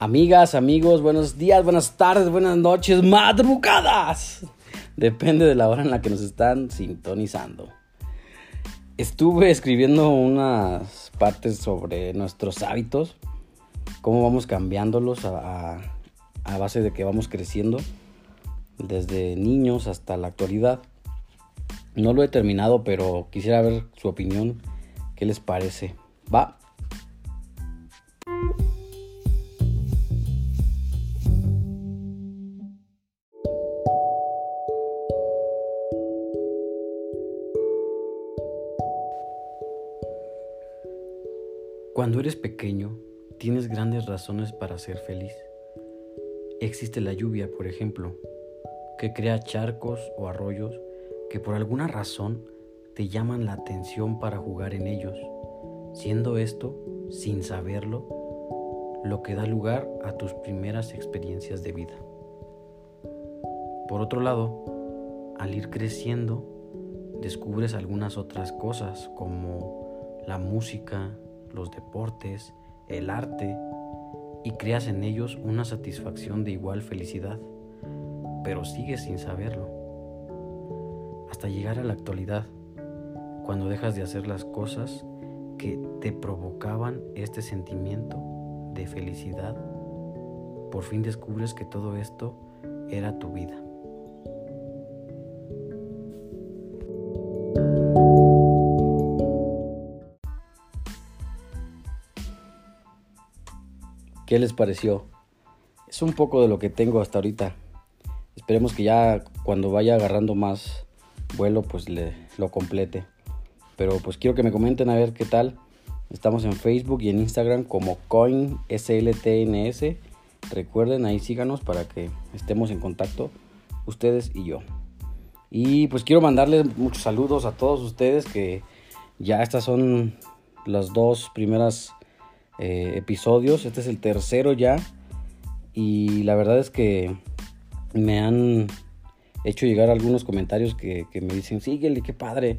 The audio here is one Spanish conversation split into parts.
Amigas, amigos, buenos días, buenas tardes, buenas noches, madrugadas. Depende de la hora en la que nos están sintonizando. Estuve escribiendo unas partes sobre nuestros hábitos, cómo vamos cambiándolos a, a, base de que vamos creciendo desde niños hasta la actualidad. No lo he terminado, pero quisiera ver su opinión. ¿Qué les parece? Va. Tienes grandes razones para ser feliz. Existe la lluvia, por ejemplo, que crea charcos o arroyos que por alguna razón te llaman la atención para jugar en ellos, siendo esto, sin saberlo, lo que da lugar a tus primeras experiencias de vida. Por otro lado, al ir creciendo, descubres algunas otras cosas como la música, los deportes, el arte, y creas en ellos una satisfacción de igual felicidad, pero sigues sin saberlo. Hasta llegar a la actualidad, cuando dejas de hacer las cosas que te provocaban este sentimiento de felicidad, por fin descubres que todo esto era tu vida. ¿Qué les pareció? Es un poco de lo que tengo hasta ahorita. Esperemos que ya cuando vaya agarrando más vuelo, pues le, lo complete. Pero pues quiero que me comenten a ver qué tal. Estamos en Facebook y en Instagram como CoinSLTNS. Recuerden, ahí síganos para que estemos en contacto ustedes y yo. Y pues quiero mandarles muchos saludos a todos ustedes que ya estas son las dos primeras eh, episodios. Este es el tercero ya. Y la verdad es que me han hecho llegar algunos comentarios que, me dicen, síguele, qué padre.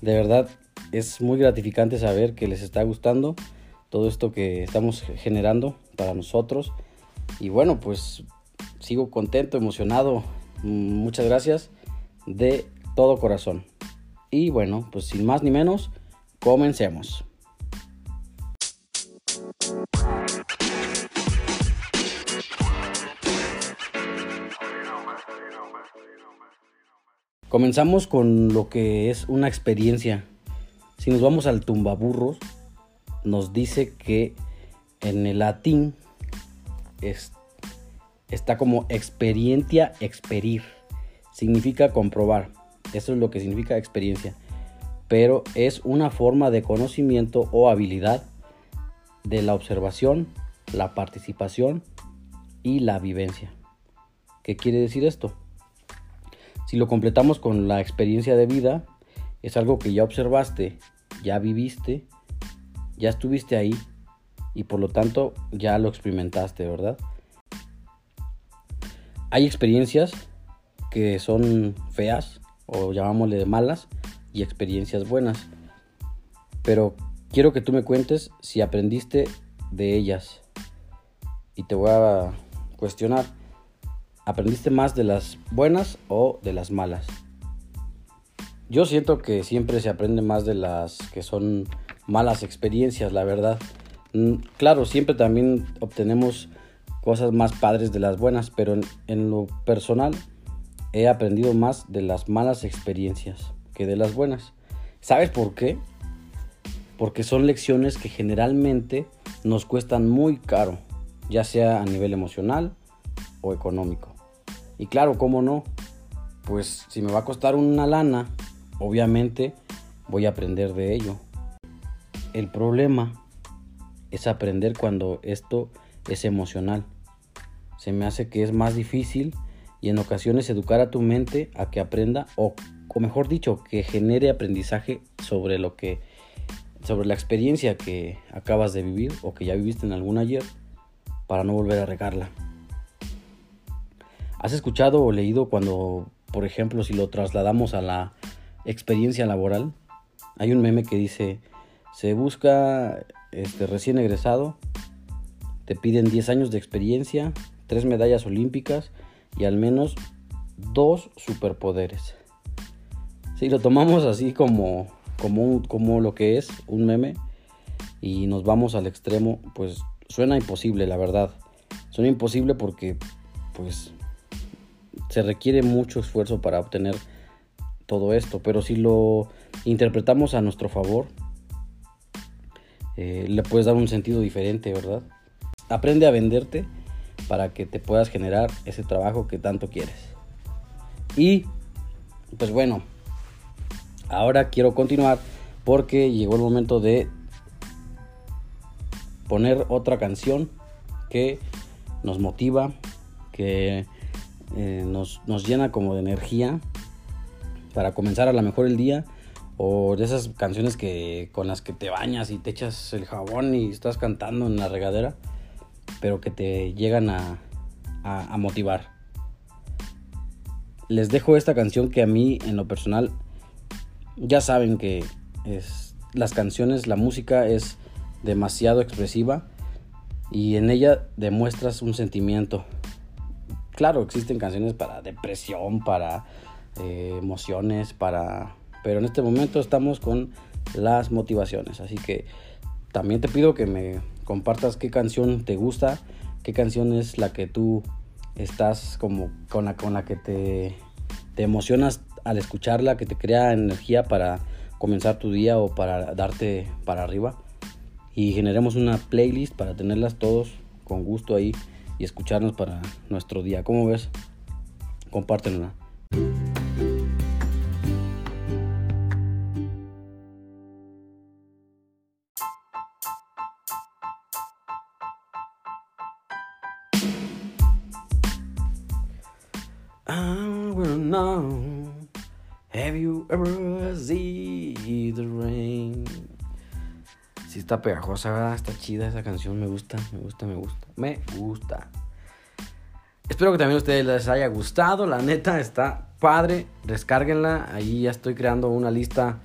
De verdad es muy gratificante saber que les está gustando todo esto que estamos generando para nosotros. Y bueno, pues sigo contento, emocionado. Muchas gracias de todo corazón. Y bueno, pues sin más ni menos, comencemos. Comenzamos con lo que es una experiencia. Si nos vamos al tumbaburros, nos dice que en el latín está como experiencia experir. Significa comprobar. Eso es lo que significa experiencia. Pero es una forma de conocimiento o habilidad de la observación, la participación y la vivencia. ¿Qué quiere decir esto? Si lo completamos con la experiencia de vida, es algo que ya observaste, ya viviste, ya estuviste ahí y por lo tanto ya lo experimentaste, ¿verdad? Hay experiencias que son feas o llamámosle malas y experiencias buenas. Pero quiero que tú me cuentes si aprendiste de ellas. Y te voy a cuestionar. ¿Aprendiste más de las buenas o de las malas? Yo siento que siempre se aprende más de las que son malas experiencias, la verdad. Mm, claro, siempre también obtenemos cosas más padres de las buenas, pero en, lo personal he aprendido más de las malas experiencias que de las buenas. ¿Sabes por qué? Porque son lecciones que generalmente nos cuestan muy caro, ya sea a nivel emocional o económico. Y claro, ¿cómo no? Pues si me va a costar una lana, obviamente voy a aprender de ello. El problema es aprender cuando esto es emocional. Se me hace que es más difícil y en ocasiones educar a tu mente a que aprenda o, o mejor dicho, que genere aprendizaje sobre lo que sobre la experiencia que acabas de vivir o que ya viviste en algún ayer para no volver a regarla. ¿Has escuchado o leído cuando, por ejemplo, si lo trasladamos a la experiencia laboral? Hay un meme que dice, se busca este, recién egresado, te piden 10 años de experiencia, 3 medallas olímpicas y al menos 2 superpoderes. Si lo tomamos así como como, como lo que es un meme y nos vamos al extremo, pues suena imposible, la verdad. Suena imposible porque pues se requiere mucho esfuerzo para obtener todo esto, pero si lo interpretamos a nuestro favor, eh, le puedes dar un sentido diferente, ¿verdad? Aprende a venderte para que te puedas generar ese trabajo que tanto quieres. Y, pues bueno, Ahora quiero continuar porque llegó el momento de poner otra canción que nos motiva, que eh, nos, llena como de energía para comenzar a lo mejor el día o de esas canciones que con las que te bañas y te echas el jabón y estás cantando en la regadera, pero que te llegan a, a motivar. Les dejo esta canción que a mí en lo personal ya saben que es, las canciones, la música es demasiado expresiva y en ella demuestras un sentimiento. Claro, existen canciones para depresión, para eh, emociones, para... Pero en este momento estamos con las motivaciones. Así que también te pido que me compartas qué canción te gusta, qué canción es la que tú estás como con la, con la que te, te emocionas al escucharla que te crea energía para comenzar tu día o para darte para arriba. Y generemos una playlist para tenerlas todos con gusto ahí y escucharnos para nuestro día. ¿Cómo ves? Compártenla. Have you ever seen the rain? Está pegajosa, está chida esa canción, me gusta, me gusta, me gusta, me gusta. Espero que también a ustedes les haya gustado, la neta está padre, descárguenla, ahí ya estoy creando una lista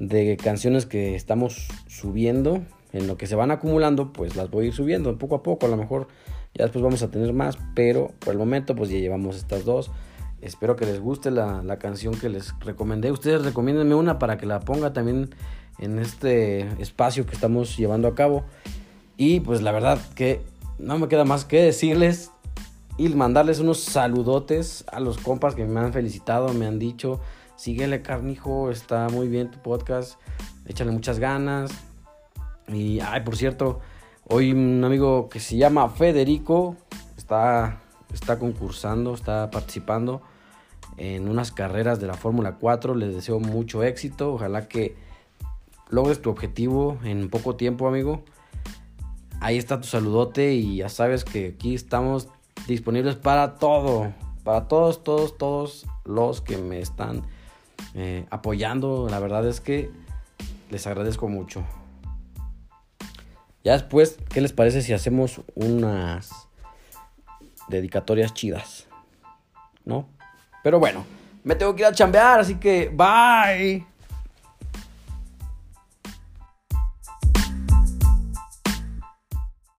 de canciones que estamos subiendo, en lo que se van acumulando, pues las voy a ir subiendo poco a poco, a lo mejor ya después vamos a tener más, pero por el momento pues ya llevamos estas dos. Espero que les guste la, canción que les recomendé. Ustedes recomiéndenme una para que la ponga también en este espacio que estamos llevando a cabo. Y pues la verdad que no me queda más que decirles y mandarles unos saludotes a los compas que me han felicitado, me han dicho, síguele carnijo, está muy bien tu podcast, échale muchas ganas. Y, ay, por cierto, hoy un amigo que se llama Federico está, está concursando, está participando en unas carreras de la Fórmula 4. Les deseo mucho éxito. Ojalá que logres tu objetivo en poco tiempo, amigo. Ahí está tu saludote y ya sabes que aquí estamos disponibles para todo. Para todos, todos, todos los que me están eh, apoyando. La verdad es que les agradezco mucho. Ya después, ¿qué les parece si hacemos unas dedicatorias chidas? ¿No? Pero bueno, me tengo que ir a chambear, así que bye.